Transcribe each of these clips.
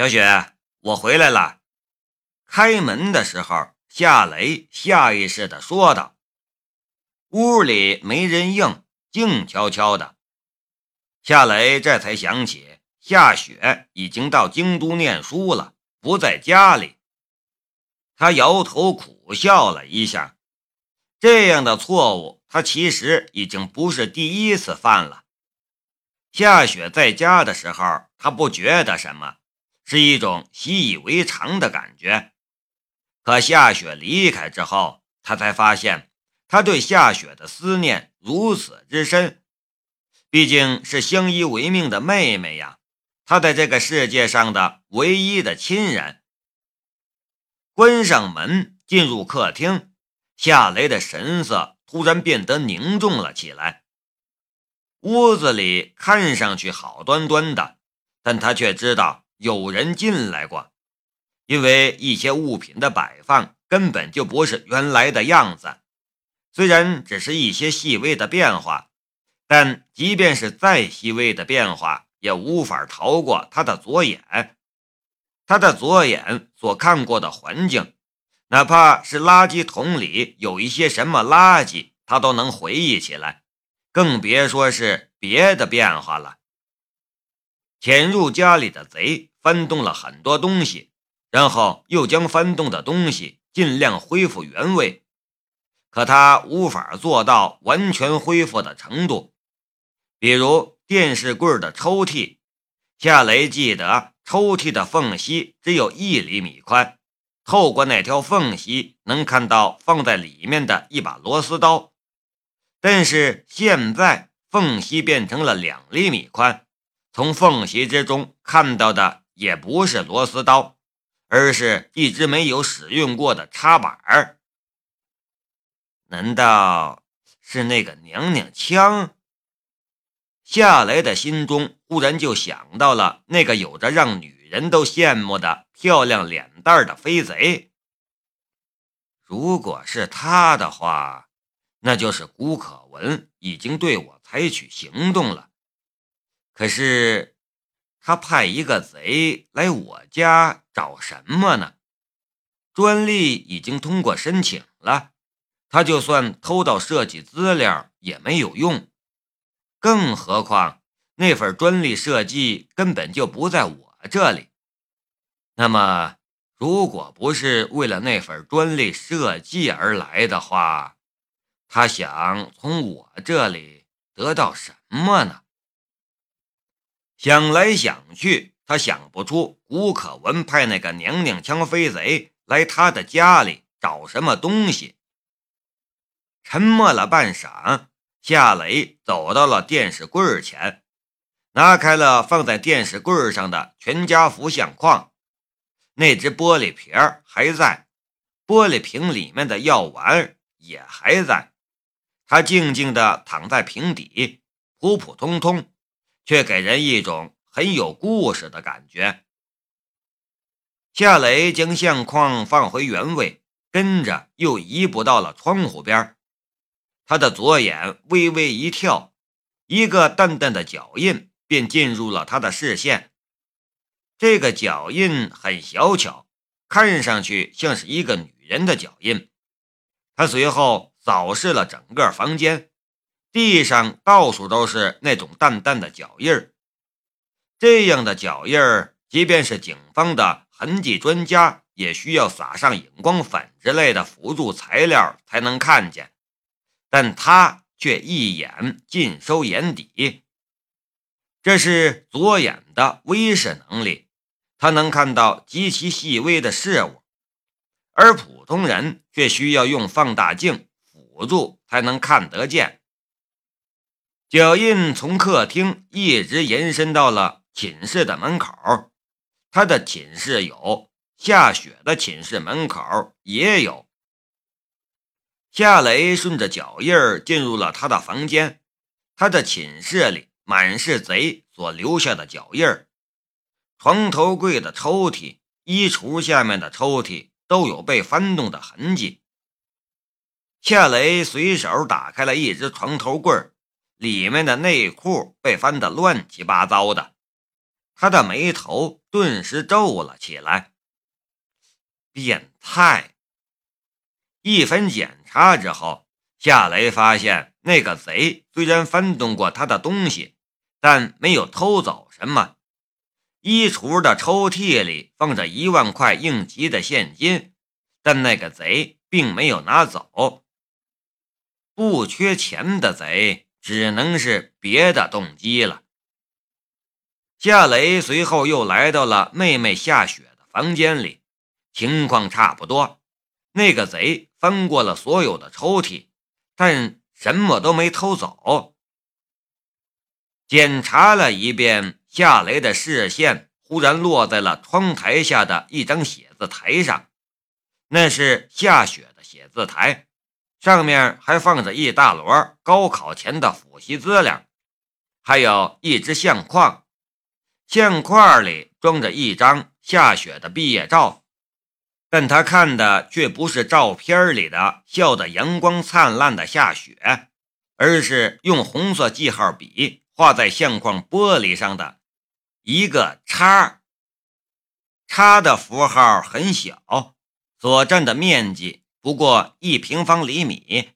小雪，我回来了。开门的时候，夏雷下意识地说道。屋里没人应，静悄悄的。夏雷这才想起夏雪已经到京都念书了，不在家里。他摇头苦笑了一下，这样的错误他其实已经不是第一次犯了。夏雪在家的时候，他不觉得什么，是一种习以为常的感觉。可夏雪离开之后，他才发现。他对夏雪的思念如此之深，毕竟是相依为命的妹妹呀，他在这个世界上的唯一的亲人。关上门，进入客厅，夏雷的神色突然变得凝重了起来。屋子里看上去好端端的，但他却知道有人进来过，因为一些物品的摆放根本就不是原来的样子。虽然只是一些细微的变化，但即便是再细微的变化，也无法逃过他的左眼。他的左眼所看过的环境，哪怕是垃圾桶里有一些什么垃圾，他都能回忆起来，更别说是别的变化了。潜入家里的贼翻动了很多东西，然后又将翻动的东西尽量恢复原位。可他无法做到完全恢复的程度，比如电视柜的抽屉，夏雷记得抽屉的缝隙只有一厘米宽，透过那条缝隙能看到放在里面的一把螺丝刀，但是现在缝隙变成了两厘米宽，从缝隙之中看到的也不是螺丝刀，而是一直没有使用过的插板儿。难道是那个娘娘腔？夏雷的心中忽然就想到了那个有着让女人都羡慕的漂亮脸蛋的飞贼。如果是他的话，那就是古可文已经对我采取行动了。可是他派一个贼来我家找什么呢？专利已经通过申请了。他就算偷到设计资料也没有用，更何况那份专利设计根本就不在我这里。那么，如果不是为了那份专利设计而来的话，他想从我这里得到什么呢？想来想去，他想不出吴可文派那个娘娘腔飞贼来他的家里找什么东西。沉默了半晌，夏雷走到了电视柜前，拿开了放在电视柜上的全家福相框，那只玻璃瓶还在，玻璃瓶里面的药丸也还在。他静静地躺在瓶底，普普通通，却给人一种很有故事的感觉。夏雷将相框放回原位，跟着又移步到了窗户边他的左眼微微一跳，一个淡淡的脚印便进入了他的视线。这个脚印很小巧，看上去像是一个女人的脚印。他随后扫视了整个房间，地上到处都是那种淡淡的脚印儿。这样的脚印儿，即便是警方的痕迹专家，也需要撒上荧光粉之类的辅助材料才能看见。但他却一眼尽收眼底，这是左眼的微视能力，他能看到极其细微的事物，而普通人却需要用放大镜辅助才能看得见。脚印从客厅一直延伸到了寝室的门口，他的寝室有，夏雪的寝室门口也有。夏雷顺着脚印儿进入了他的房间，他的寝室里满是贼所留下的脚印儿，床头柜的抽屉、衣橱下面的抽屉都有被翻动的痕迹。夏雷随手打开了一只床头柜里面的内裤被翻得乱七八糟的，他的眉头顿时皱了起来。变态！一番检查之后，夏雷发现那个贼虽然翻动过他的东西，但没有偷走什么。衣橱的抽屉里放着一万块应急的现金，但那个贼并没有拿走。不缺钱的贼，只能是别的动机了。夏雷随后又来到了妹妹夏雪的房间里，情况差不多。那个贼翻过了所有的抽屉，但什么都没偷走。检查了一遍，夏雷的视线忽然落在了窗台下的一张写字台上，那是夏雪的写字台，上面还放着一大摞高考前的复习资料，还有一只相框。相框里装着一张夏雪的毕业照，但他看的却不是照片里的笑得阳光灿烂的夏雪，而是用红色记号笔画在相框玻璃上的一个叉。叉的符号很小，所占的面积不过一平方厘米，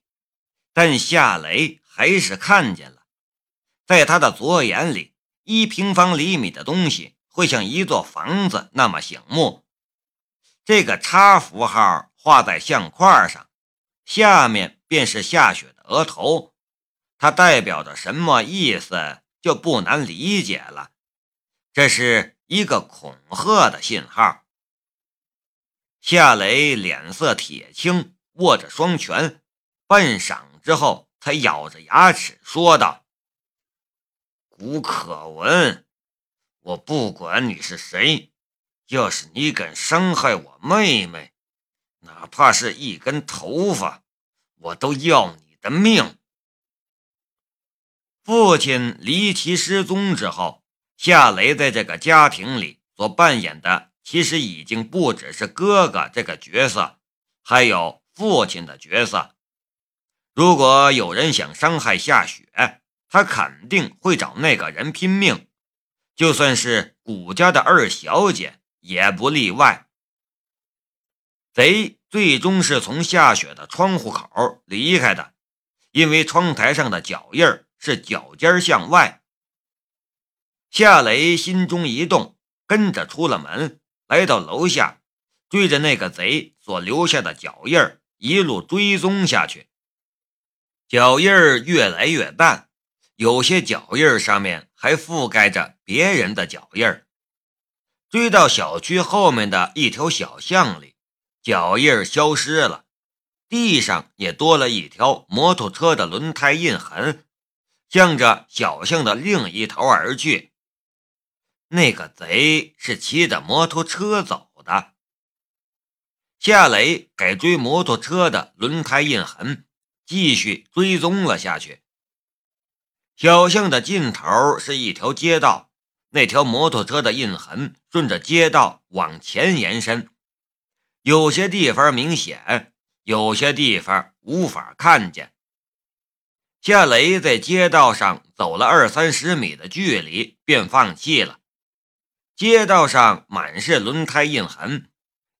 但夏雷还是看见了，在他的左眼里。一平方厘米的东西会像一座房子那么醒目。这个叉符号画在相框上，下面便是夏雪的额头。它代表着什么意思，就不难理解了。这是一个恐吓的信号。夏雷脸色铁青，握着双拳，半晌之后，才咬着牙齿说道。古可文，我不管你是谁，要是你敢伤害我妹妹，哪怕是一根头发，我都要你的命。父亲离奇失踪之后，夏雷在这个家庭里所扮演的，其实已经不只是哥哥这个角色，还有父亲的角色。如果有人想伤害夏雪，他肯定会找那个人拼命，就算是古家的二小姐也不例外。贼最终是从夏雪的窗户口离开的，因为窗台上的脚印是脚尖向外。夏雷心中一动，跟着出了门，来到楼下，追着那个贼所留下的脚印一路追踪下去。脚印越来越淡。有些脚印上面还覆盖着别人的脚印追到小区后面的一条小巷里，脚印消失了，地上也多了一条摩托车的轮胎印痕，向着小巷的另一头而去。那个贼是骑着摩托车走的。夏雷改追摩托车的轮胎印痕，继续追踪了下去。小巷的尽头是一条街道，那条摩托车的印痕顺着街道往前延伸，有些地方明显，有些地方无法看见。夏雷在街道上走了二三十米的距离，便放弃了。街道上满是轮胎印痕，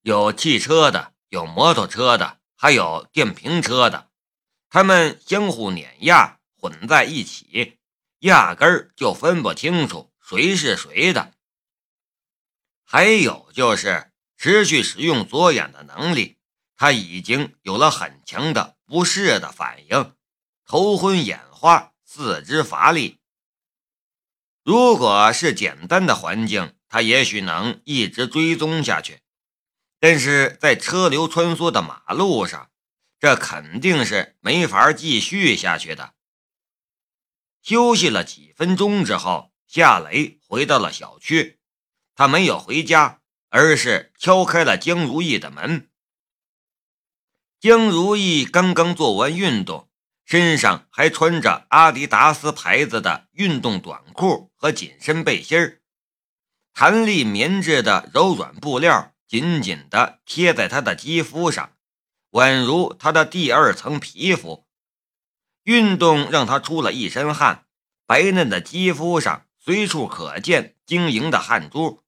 有汽车的，有摩托车的，还有电瓶车的，他们相互碾压。混在一起，压根儿就分不清楚谁是谁的。还有就是持续使用左眼的能力，他已经有了很强的不适的反应，头昏眼花，四肢乏力。如果是简单的环境，他也许能一直追踪下去，但是在车流穿梭的马路上，这肯定是没法继续下去的。休息了几分钟之后，夏雷回到了小区。他没有回家，而是敲开了江如意的门。江如意刚刚做完运动，身上还穿着阿迪达斯牌子的运动短裤和紧身背心儿，弹力棉质的柔软布料紧紧地贴在她的肌肤上，宛如她的第二层皮肤。运动让他出了一身汗，白嫩的肌肤上随处可见晶莹的汗珠，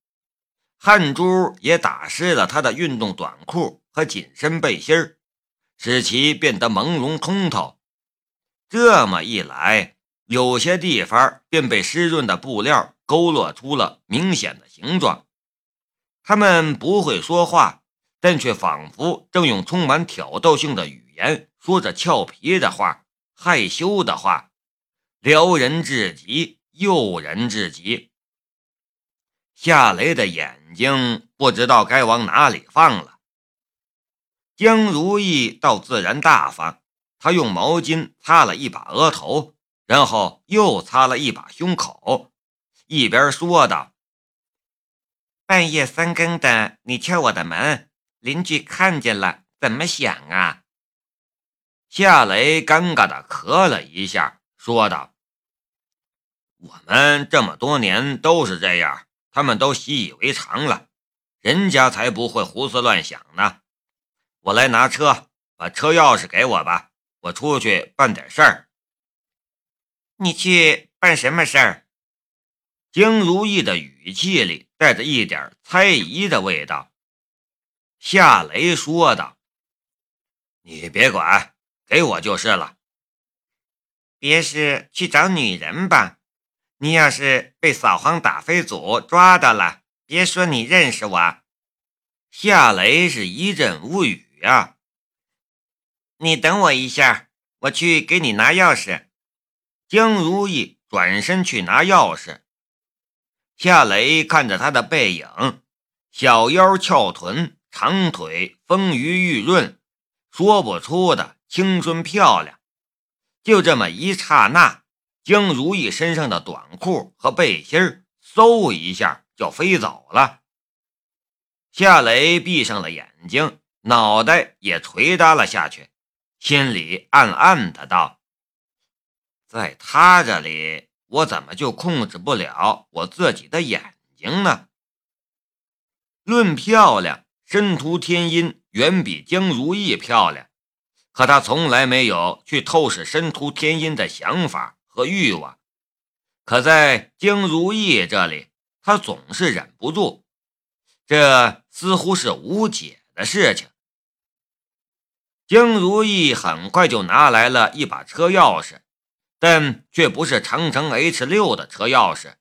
汗珠也打湿了他的运动短裤和紧身背心儿，使其变得朦胧通透。这么一来，有些地方便被湿润的布料勾勒出了明显的形状。他们不会说话，但却仿佛正用充满挑逗性的语言说着俏皮的话、害羞的话，撩人至极。诱人至极，夏雷的眼睛不知道该往哪里放了。江如意倒自然大方，他用毛巾擦了一把额头，然后又擦了一把胸口，一边说道：“半夜三更的，你敲我的门，邻居看见了怎么想啊？”夏雷尴尬的咳了一下，说道。我们这么多年都是这样，他们都习以为常了，人家才不会胡思乱想呢。我来拿车，把车钥匙给我吧，我出去办点事儿。你去办什么事儿？江如意的语气里带着一点猜疑的味道。夏雷说道：“你别管，给我就是了。别是去找女人吧？”你要是被扫黄打非组抓到了，别说你认识我。夏雷是一阵无语呀。你等我一下，我去给你拿钥匙。江如意转身去拿钥匙。夏雷看着他的背影，小腰翘臀，长腿丰腴玉润，说不出的青春漂亮。就这么一刹那。江如意身上的短裤和背心，嗖一下就飞走了。夏雷闭上了眼睛，脑袋也垂耷了下去，心里暗暗的道：“在他这里，我怎么就控制不了我自己的眼睛呢？”论漂亮，申屠天音远比江如意漂亮，可他从来没有去透视申屠天音的想法。和欲望，可在江如意这里，他总是忍不住，这似乎是无解的事情。江如意很快就拿来了一把车钥匙，但却不是长城 H 六的车钥匙，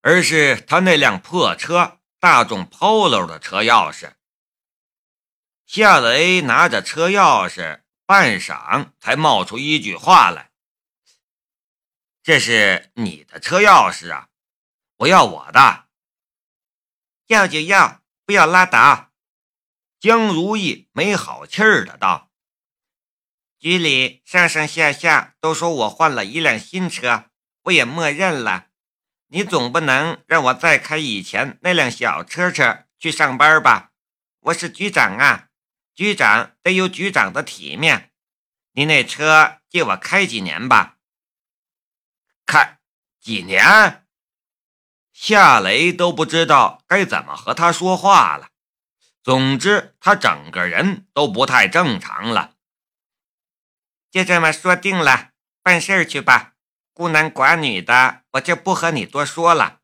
而是他那辆破车大众 Polo 的车钥匙。夏雷拿着车钥匙，半晌才冒出一句话来。这是你的车钥匙啊！我要我的，要就要，不要拉倒。江如意没好气儿的道：“局里上上下下都说我换了一辆新车，我也默认了。你总不能让我再开以前那辆小车车去上班吧？我是局长啊，局长得有局长的体面。你那车借我开几年吧。”开几年，夏雷都不知道该怎么和他说话了。总之，他整个人都不太正常了。就这么说定了，办事去吧。孤男寡女的，我就不和你多说了。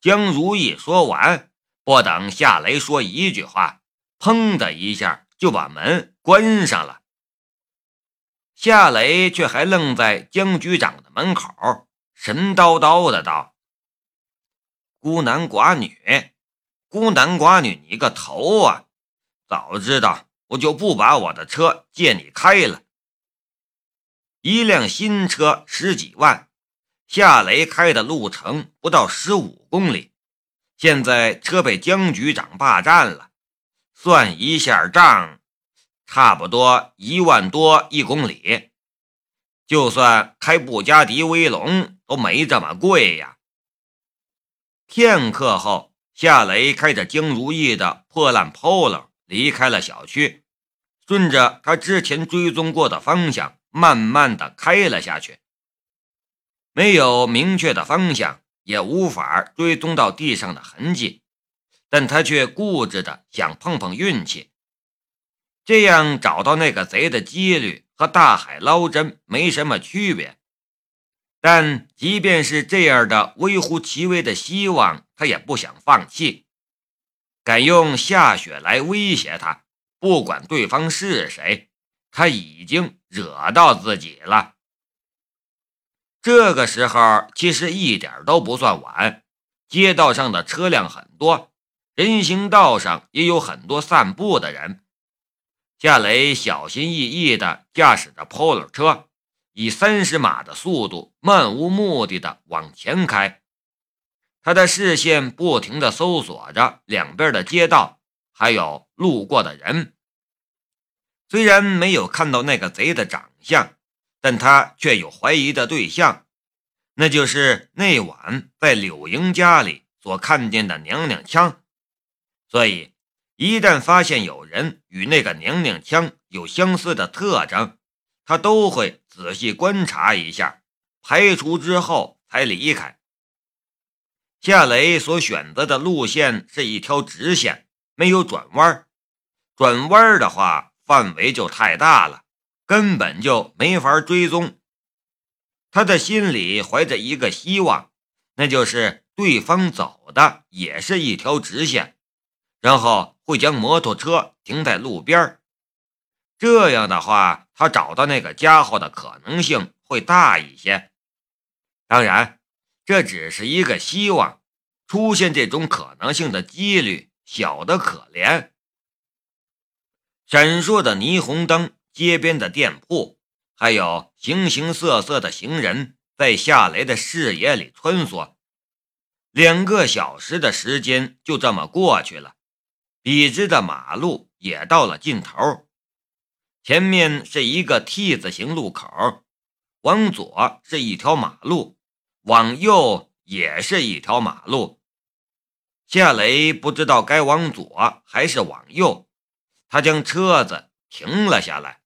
江如意说完，不等夏雷说一句话，砰的一下就把门关上了。夏雷却还愣在江局长的门口，神叨叨的道：“孤男寡女，孤男寡女，你个头啊！早知道我就不把我的车借你开了。一辆新车十几万，夏雷开的路程不到十五公里，现在车被江局长霸占了，算一下账。”差不多一万多一公里，就算开布加迪威龙都没这么贵呀。片刻后，夏雷开着江如意的破烂 Polo 离开了小区，顺着他之前追踪过的方向，慢慢的开了下去。没有明确的方向，也无法追踪到地上的痕迹，但他却固执的想碰碰运气。这样找到那个贼的几率和大海捞针没什么区别，但即便是这样的微乎其微的希望，他也不想放弃，敢用夏雪来威胁他，不管对方是谁，他已经惹到自己了。这个时候其实一点都不算晚，街道上的车辆很多，人行道上也有很多散步的人。夏雷小心翼翼地驾驶着 Polo 车，以三十码的速度漫无目的地往前开。他的视线不停地搜索着两边的街道，还有路过的人。虽然没有看到那个贼的长相，但他却有怀疑的对象，那就是那晚在柳莹家里所看见的娘娘腔。所以。一旦发现有人与那个娘娘腔有相似的特征，他都会仔细观察一下，排除之后才离开。夏雷所选择的路线是一条直线，没有转弯。转弯的话，范围就太大了，根本就没法追踪。他的心里怀着一个希望，那就是对方走的也是一条直线，然后。会将摩托车停在路边这样的话，他找到那个家伙的可能性会大一些。当然，这只是一个希望，出现这种可能性的几率小得可怜。闪烁的霓虹灯、街边的店铺，还有形形色色的行人，在夏雷的视野里穿梭。两个小时的时间就这么过去了。笔直的马路也到了尽头，前面是一个 T 字形路口，往左是一条马路，往右也是一条马路。夏雷不知道该往左还是往右，他将车子停了下来。